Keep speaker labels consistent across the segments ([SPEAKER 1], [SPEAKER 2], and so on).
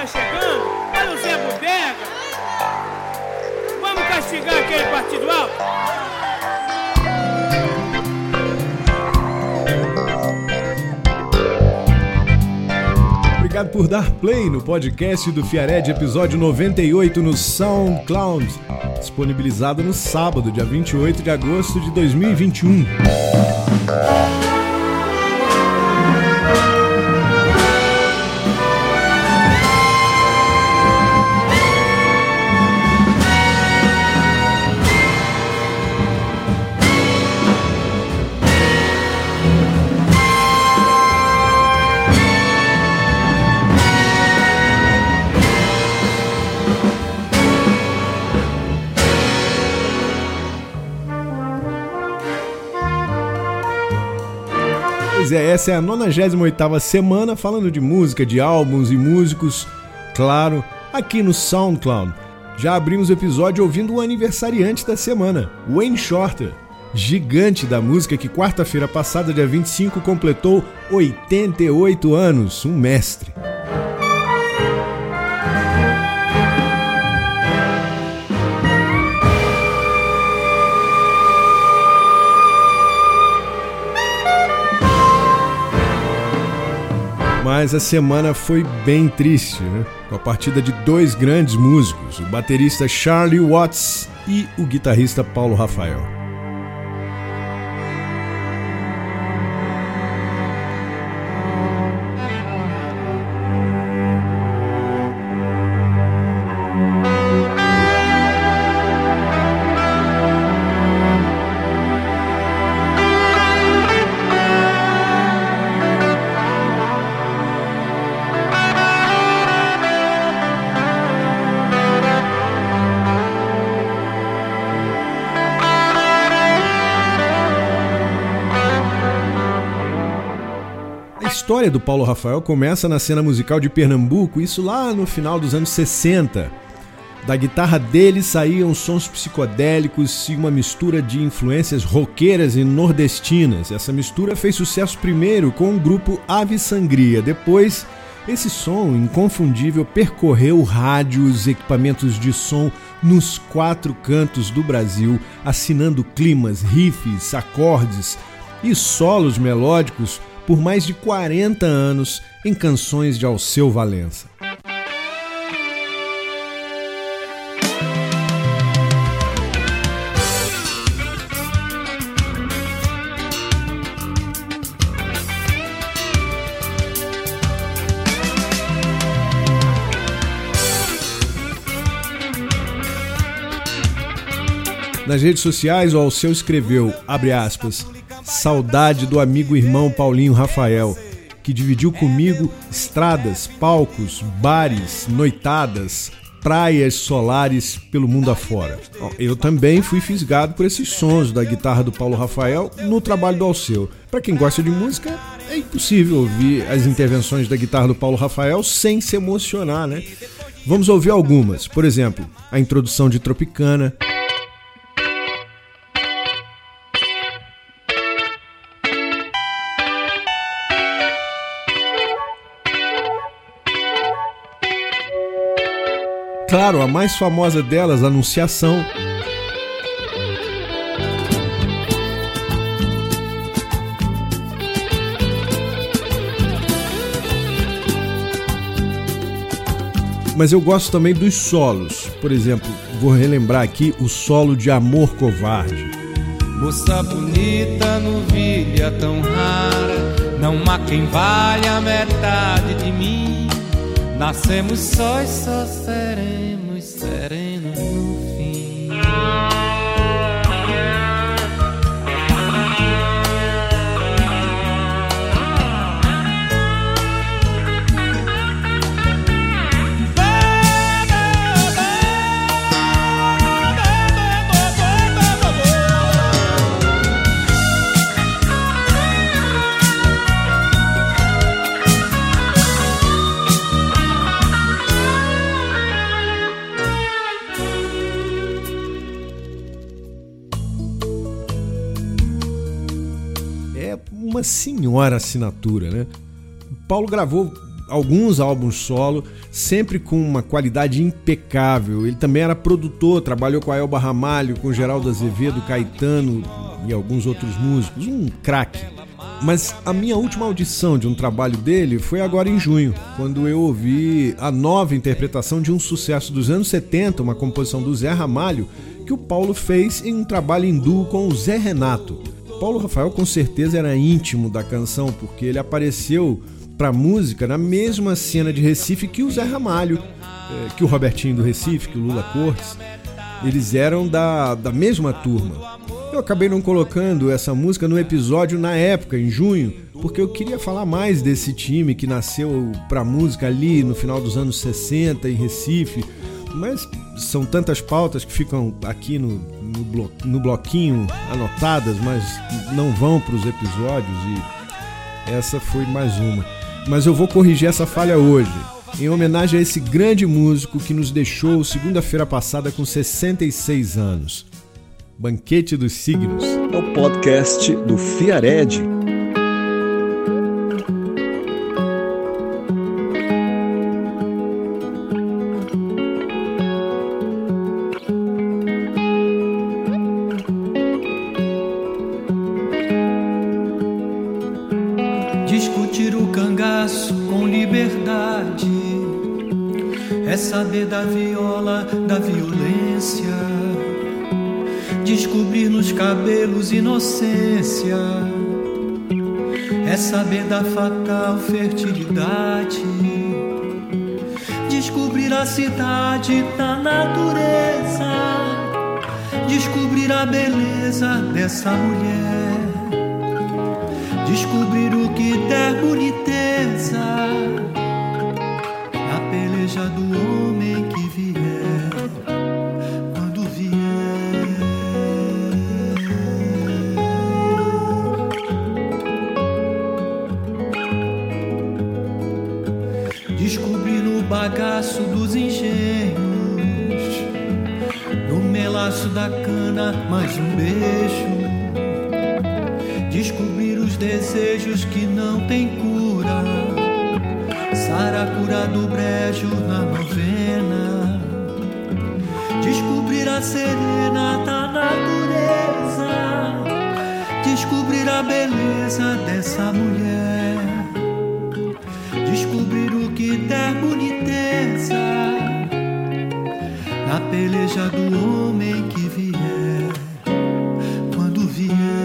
[SPEAKER 1] tá chegando. Olha o Zé Bodega. Vamos castigar aquele partido alto.
[SPEAKER 2] Obrigado por dar play no podcast do Fiared, episódio 98 no SoundCloud, disponibilizado no sábado, dia 28 de agosto de 2021. Pois é, essa é a 98ª semana falando de música, de álbuns e músicos, claro, aqui no SoundCloud. Já abrimos o episódio ouvindo o aniversariante da semana, Wayne Shorter, gigante da música que quarta-feira passada, dia 25, completou 88 anos, um mestre. Mas a semana foi bem triste, né? Com a partida de dois grandes músicos, o baterista Charlie Watts e o guitarrista Paulo Rafael. História do Paulo Rafael começa na cena musical de Pernambuco, isso lá no final dos anos 60. Da guitarra dele saíam sons psicodélicos e uma mistura de influências roqueiras e nordestinas. Essa mistura fez sucesso primeiro com o grupo Ave Sangria. Depois, esse som inconfundível percorreu rádios, equipamentos de som nos quatro cantos do Brasil, assinando climas, riffs, acordes e solos melódicos por mais de 40 anos em canções de Alceu Valença. Nas redes sociais, o Alceu escreveu, abre aspas, saudade do amigo irmão Paulinho Rafael, que dividiu comigo estradas, palcos, bares, noitadas, praias solares pelo mundo afora. Eu também fui fisgado por esses sons da guitarra do Paulo Rafael no trabalho do Alceu. Para quem gosta de música, é impossível ouvir as intervenções da guitarra do Paulo Rafael sem se emocionar, né? Vamos ouvir algumas. Por exemplo, a introdução de Tropicana, Claro, a mais famosa delas, Anunciação. Mas eu gosto também dos solos. Por exemplo, vou relembrar aqui o solo de Amor Covarde.
[SPEAKER 3] Moça bonita, novilha tão rara, não há quem valha a metade de mim. Nascemos só e só seremos
[SPEAKER 2] uma senhora assinatura, né? Paulo gravou alguns álbuns solo, sempre com uma qualidade impecável. Ele também era produtor, trabalhou com Elba Ramalho, com Geraldo Azevedo, Caetano e alguns outros músicos. Um craque. Mas a minha última audição de um trabalho dele foi agora em junho, quando eu ouvi a nova interpretação de um sucesso dos anos 70, uma composição do Zé Ramalho, que o Paulo fez em um trabalho em duo com o Zé Renato. Paulo Rafael com certeza era íntimo da canção, porque ele apareceu para música na mesma cena de Recife que o Zé Ramalho, eh, que o Robertinho do Recife, que o Lula Cortes. Eles eram da, da mesma turma. Eu acabei não colocando essa música no episódio na época, em junho, porque eu queria falar mais desse time que nasceu pra música ali no final dos anos 60 em Recife. Mas são tantas pautas que ficam aqui no, no, blo, no bloquinho anotadas, mas não vão para os episódios e essa foi mais uma. Mas eu vou corrigir essa falha hoje em homenagem a esse grande músico que nos deixou segunda-feira passada com 66 anos. Banquete dos Signos.
[SPEAKER 4] É o podcast do Fiared.
[SPEAKER 3] Dessa mulher. Descobrir o que der boniteza na peleja do homem que vier, Descobrir a serena da natureza. Descobrir a beleza dessa mulher. Descobrir o que der boniteza. Na peleja do homem que vier. Quando vier.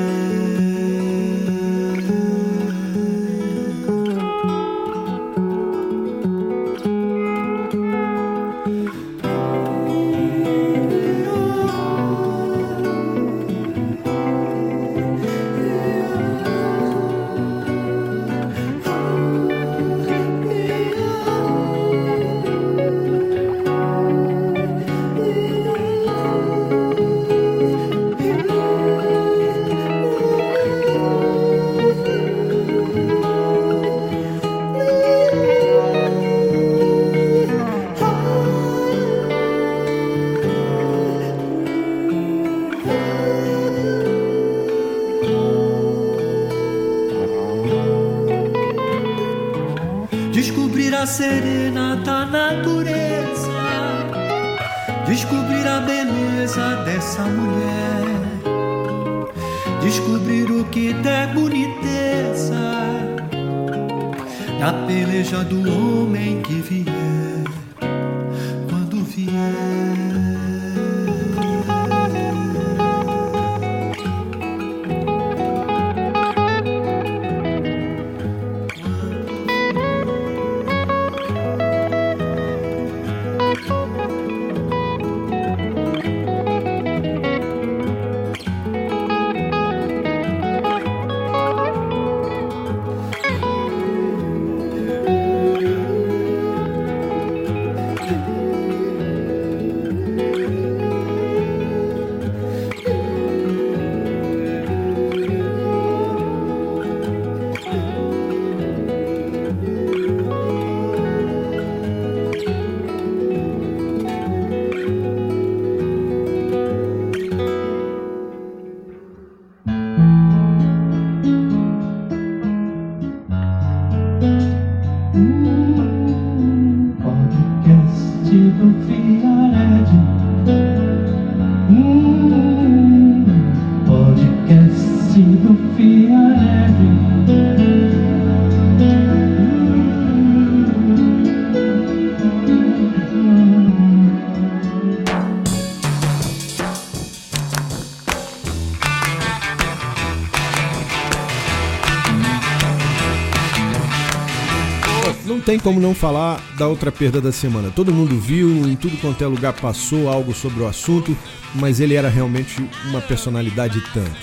[SPEAKER 2] Tem como não falar da outra perda da semana. Todo mundo viu, em tudo quanto é lugar passou algo sobre o assunto, mas ele era realmente uma personalidade tanto.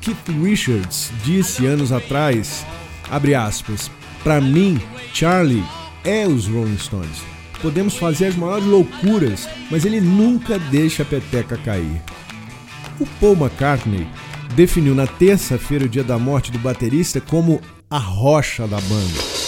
[SPEAKER 2] Keith Richards disse anos atrás, abre aspas, para mim, Charlie é os Rolling Stones. Podemos fazer as maiores loucuras, mas ele nunca deixa a peteca cair. O Paul McCartney definiu na terça-feira, o dia da morte do baterista, como a rocha da banda.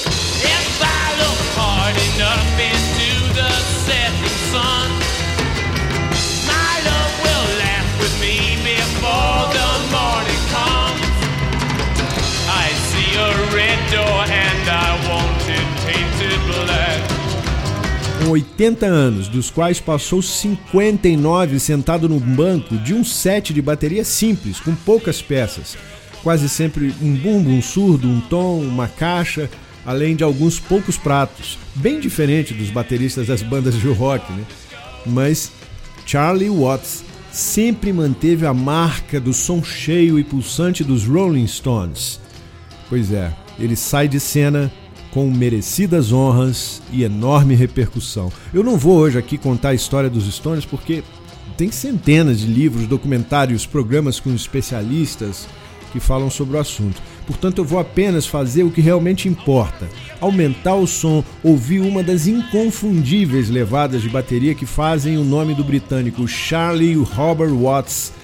[SPEAKER 2] Com 80 anos, dos quais passou 59 sentado no banco de um set de bateria simples, com poucas peças. Quase sempre um bumbo, um surdo, um tom, uma caixa, além de alguns poucos pratos, bem diferente dos bateristas das bandas de rock, né? Mas Charlie Watts sempre manteve a marca do som cheio e pulsante dos Rolling Stones. Pois é, ele sai de cena com merecidas honras e enorme repercussão. Eu não vou hoje aqui contar a história dos Stones porque tem centenas de livros, documentários, programas com especialistas que falam sobre o assunto. Portanto, eu vou apenas fazer o que realmente importa: aumentar o som, ouvir uma das inconfundíveis levadas de bateria que fazem o nome do britânico Charlie Robert Watts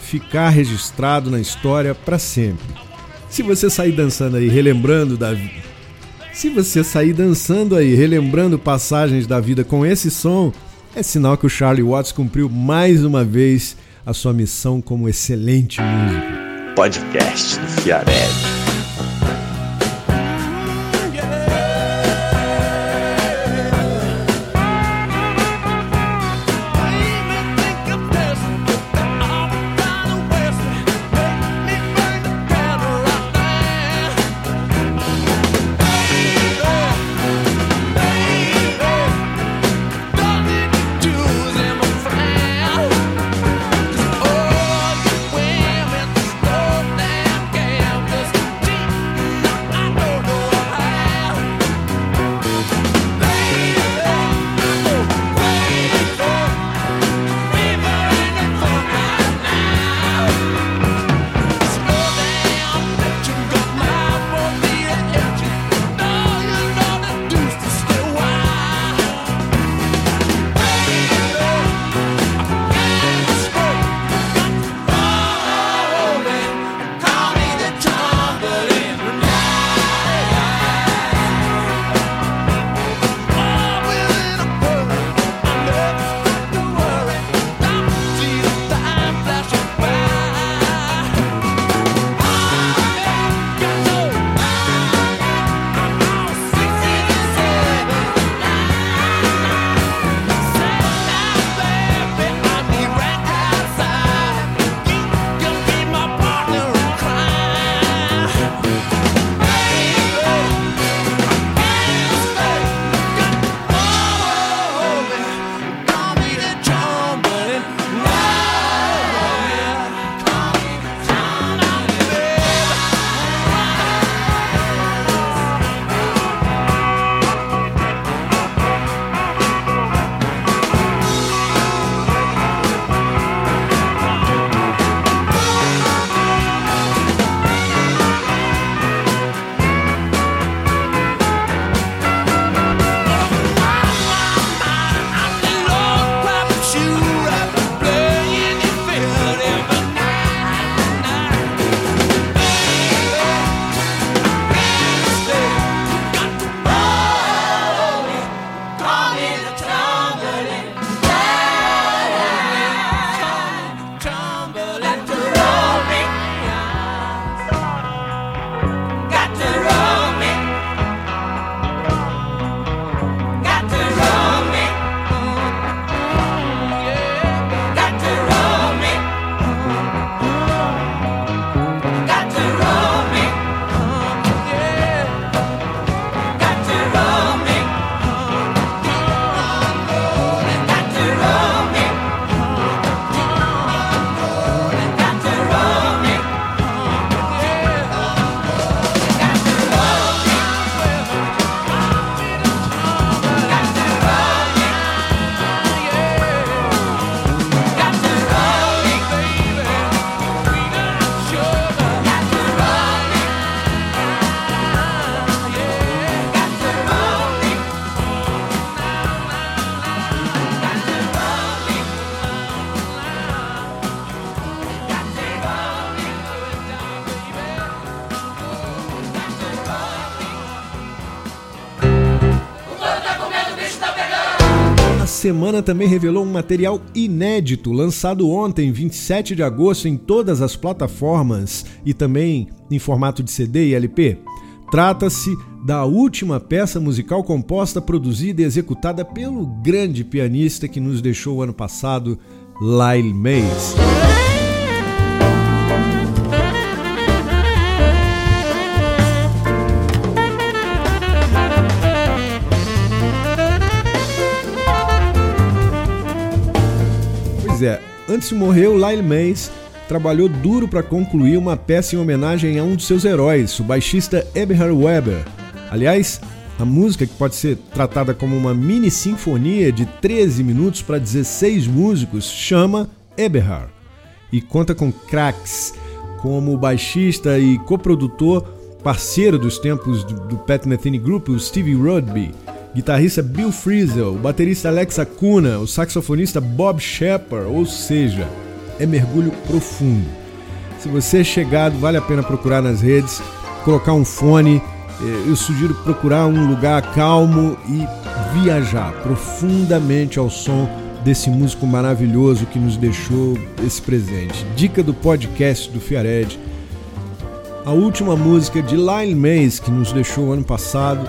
[SPEAKER 2] ficar registrado na história para sempre. Se você sair dançando aí, relembrando da se você sair dançando aí, relembrando passagens da vida com esse som, é sinal que o Charlie Watts cumpriu mais uma vez a sua missão como excelente músico
[SPEAKER 4] podcast do Fiarelli.
[SPEAKER 2] Semana também revelou um material inédito, lançado ontem, 27 de agosto, em todas as plataformas e também em formato de CD e LP. Trata-se da última peça musical composta, produzida e executada pelo grande pianista que nos deixou ano passado, Lyle Mays. É, antes de morrer, o Lyle Mays trabalhou duro para concluir uma peça em homenagem a um de seus heróis, o baixista Eberhard Weber. Aliás, a música, que pode ser tratada como uma mini sinfonia de 13 minutos para 16 músicos, chama Eberhard e conta com craques como baixista e coprodutor, parceiro dos tempos do Pat Metheny Group, o Stevie Rodby, guitarrista Bill Frisell, o baterista Alex Acuna, o saxofonista Bob Shepard, ou seja, é mergulho profundo. Se você é chegado, vale a pena procurar nas redes, colocar um fone. Eh, eu sugiro procurar um lugar calmo e viajar profundamente ao som desse músico maravilhoso que nos deixou esse presente. Dica do podcast do Fiared. A última música de Lyle Mays que nos deixou ano passado,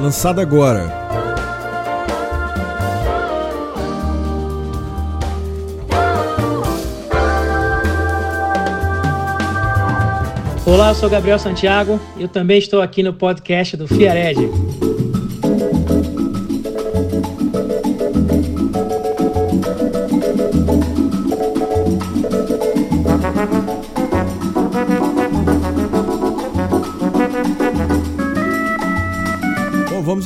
[SPEAKER 2] lançada agora.
[SPEAKER 5] Olá, eu sou Gabriel Santiago eu também estou aqui no podcast do Fiared.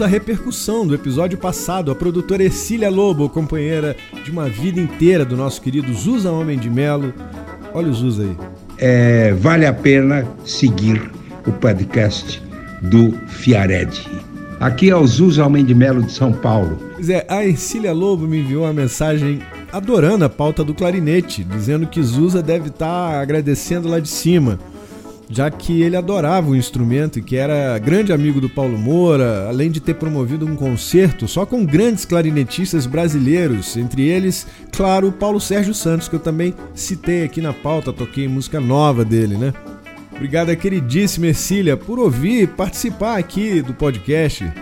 [SPEAKER 2] À repercussão do episódio passado. A produtora Ercília Lobo, companheira de uma vida inteira do nosso querido Zusa Homem de Melo. Olha o Zusa aí.
[SPEAKER 6] É, vale a pena seguir o podcast do Fiared. Aqui é o Zusa Homem de Melo de São Paulo.
[SPEAKER 2] Pois é, a Ercília Lobo me enviou uma mensagem adorando a pauta do clarinete, dizendo que Zusa deve estar agradecendo lá de cima, já que ele adorava o instrumento e que era grande amigo do Paulo Moura, além de ter promovido um concerto só com grandes clarinetistas brasileiros, entre eles, claro, o Paulo Sérgio Santos, que eu também citei aqui na pauta, toquei música nova dele, né? Obrigado, queridíssima Ercília, por ouvir e participar aqui do podcast.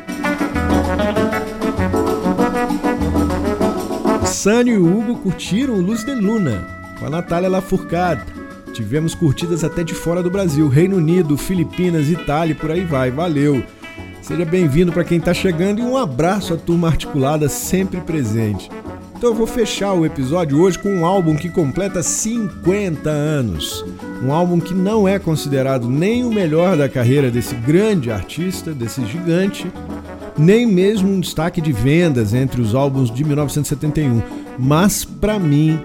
[SPEAKER 2] Sânio e Hugo curtiram Luz de Luna com a Natália Lafourcade. Tivemos curtidas até de fora do Brasil, Reino Unido, Filipinas, Itália e por aí vai. Valeu! Seja bem-vindo para quem está chegando e um abraço à turma articulada sempre presente. Então eu vou fechar o episódio hoje com um álbum que completa 50 anos. Um álbum que não é considerado nem o melhor da carreira desse grande artista, desse gigante, nem mesmo um destaque de vendas entre os álbuns de 1971, mas para mim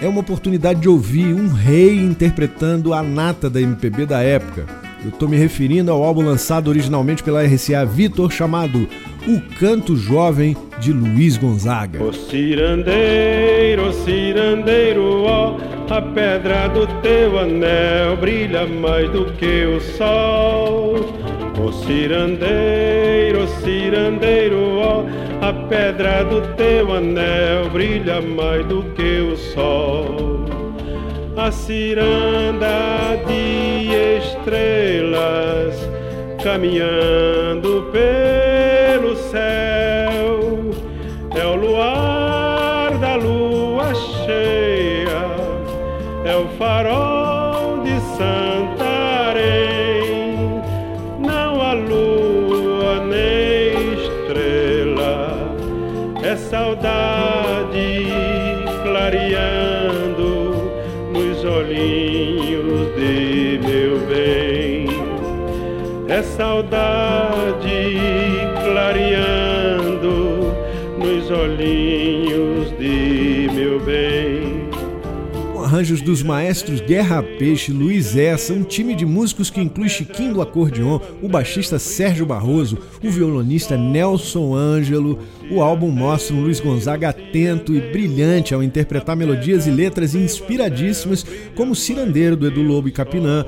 [SPEAKER 2] é uma oportunidade de ouvir um rei interpretando a nata da MPB da época. Eu estou me referindo ao álbum lançado originalmente pela RCA Vitor chamado O Canto Jovem de Luiz Gonzaga.
[SPEAKER 7] O cirandeiro, cirandeiro, ó, a pedra do teu anel brilha mais do que o sol. O cirandeiro, cirandeiro, ó, pedra do teu anel brilha mais do que o sol. A ciranda de estrelas caminhando pelo céu É saudade clareando nos olhinhos de meu bem.
[SPEAKER 2] Arranjos dos maestros Guerra Peixe, Luiz Essa, um time de músicos que inclui Chiquinho do acordeon, o baixista Sérgio Barroso, o violonista Nelson Ângelo. O álbum mostra um Luiz Gonzaga atento e brilhante ao interpretar melodias e letras inspiradíssimas, como Cirandeiro do Edu Lobo e Capinã,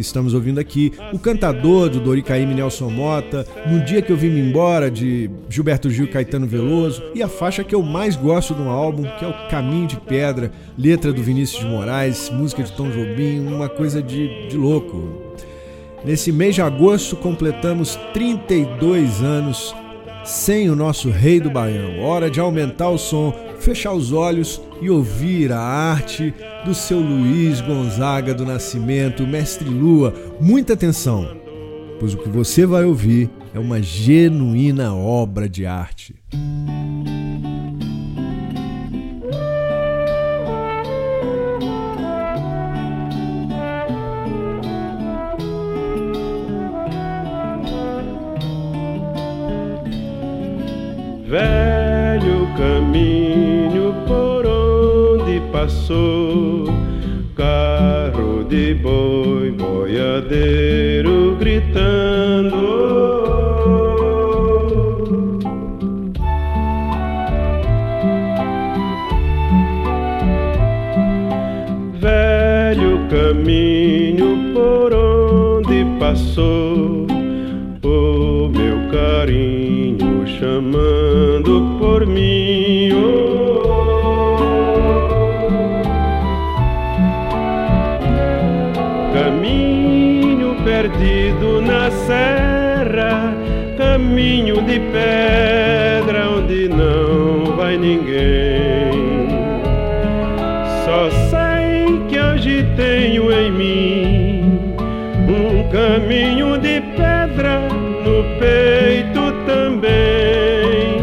[SPEAKER 2] que estamos ouvindo aqui, O Cantador, do Doricaime Nelson Mota, No Dia Que Eu Vim Me Embora, de Gilberto Gil e Caetano Veloso, e a faixa que eu mais gosto do álbum, que é o Caminho de Pedra, letra do Vinícius de Moraes, música de Tom Jobim, uma coisa de, de louco. Nesse mês de agosto completamos 32 anos sem o nosso rei do Baião. Hora de aumentar o som, fechar os olhos e ouvir a arte do seu Luiz Gonzaga do Nascimento, Mestre Lua. Muita atenção, pois o que você vai ouvir é uma genuína obra de arte.
[SPEAKER 7] velho passou carro de boi, boiadeiro gritando. Velho caminho por onde passou o meu carinho chamando por mim. Ninguém. Só sei que hoje tenho em mim um caminho de pedra no peito também.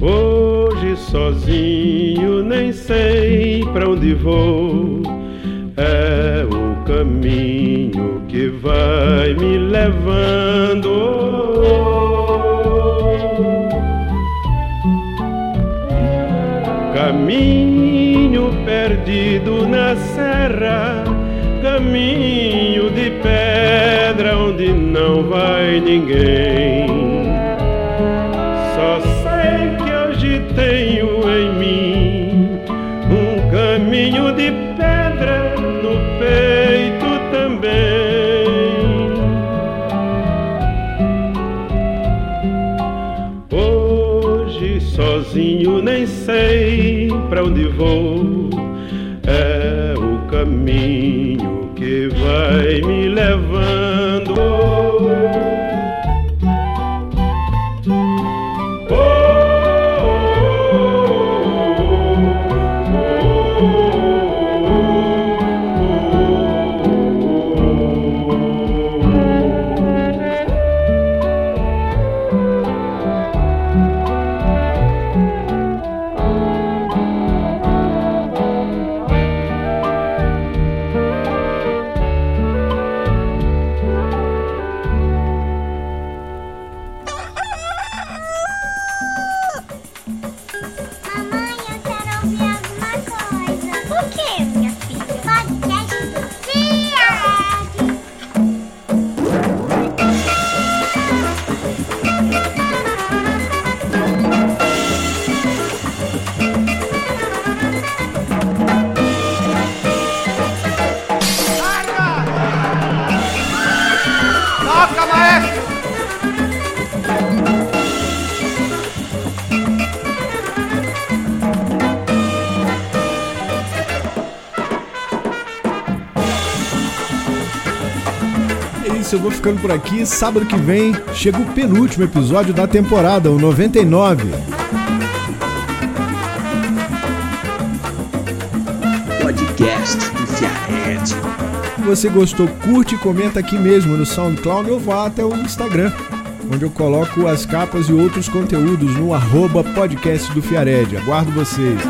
[SPEAKER 7] Hoje sozinho nem sei pra onde vou. É o caminho que vai me levando. Caminho perdido na serra, caminho de pedra onde não vai ninguém. Sozinho nem sei pra onde vou. É o caminho que vai me levando.
[SPEAKER 2] Vou ficando por aqui. Sábado que vem chega o penúltimo episódio da temporada, o 99.
[SPEAKER 4] Podcast do Fiared.
[SPEAKER 2] Se você gostou, curte e comenta aqui mesmo no SoundCloud ou vá até o Instagram, onde eu coloco as capas e outros conteúdos no arroba podcast do Fiared. Aguardo vocês.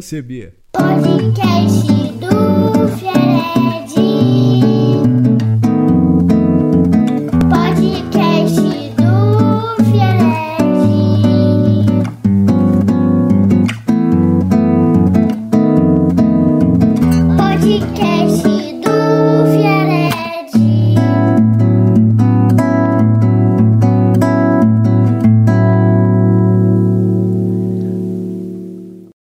[SPEAKER 2] Você, Bia.
[SPEAKER 8] Podcast